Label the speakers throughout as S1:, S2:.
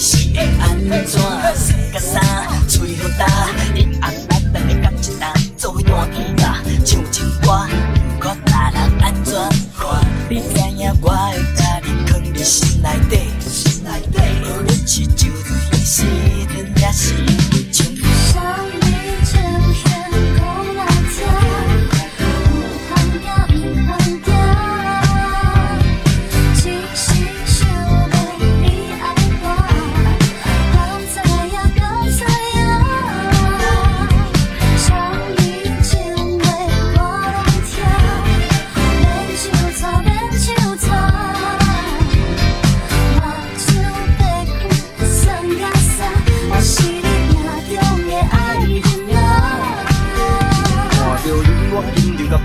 S1: 是会安怎？生甲啥？嘴好大。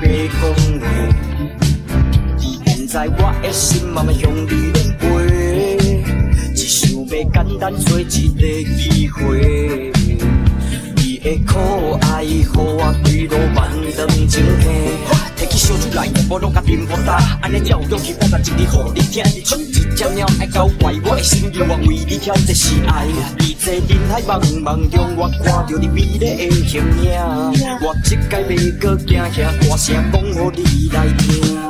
S1: 白讲的。现在我的心慢慢向你乱飞，只想要简单找一个机会。你的可爱，予我坠落万丈情溪。摕起烧酒来，无拢甲啉无干，安尼才有勇气，表达一日互你听。出一只猫爱搞怪，我的心愿望为你挑，这是爱。你在人海茫茫中，我看到你美丽的形影，我这届要搁行遐大声讲，互你来听。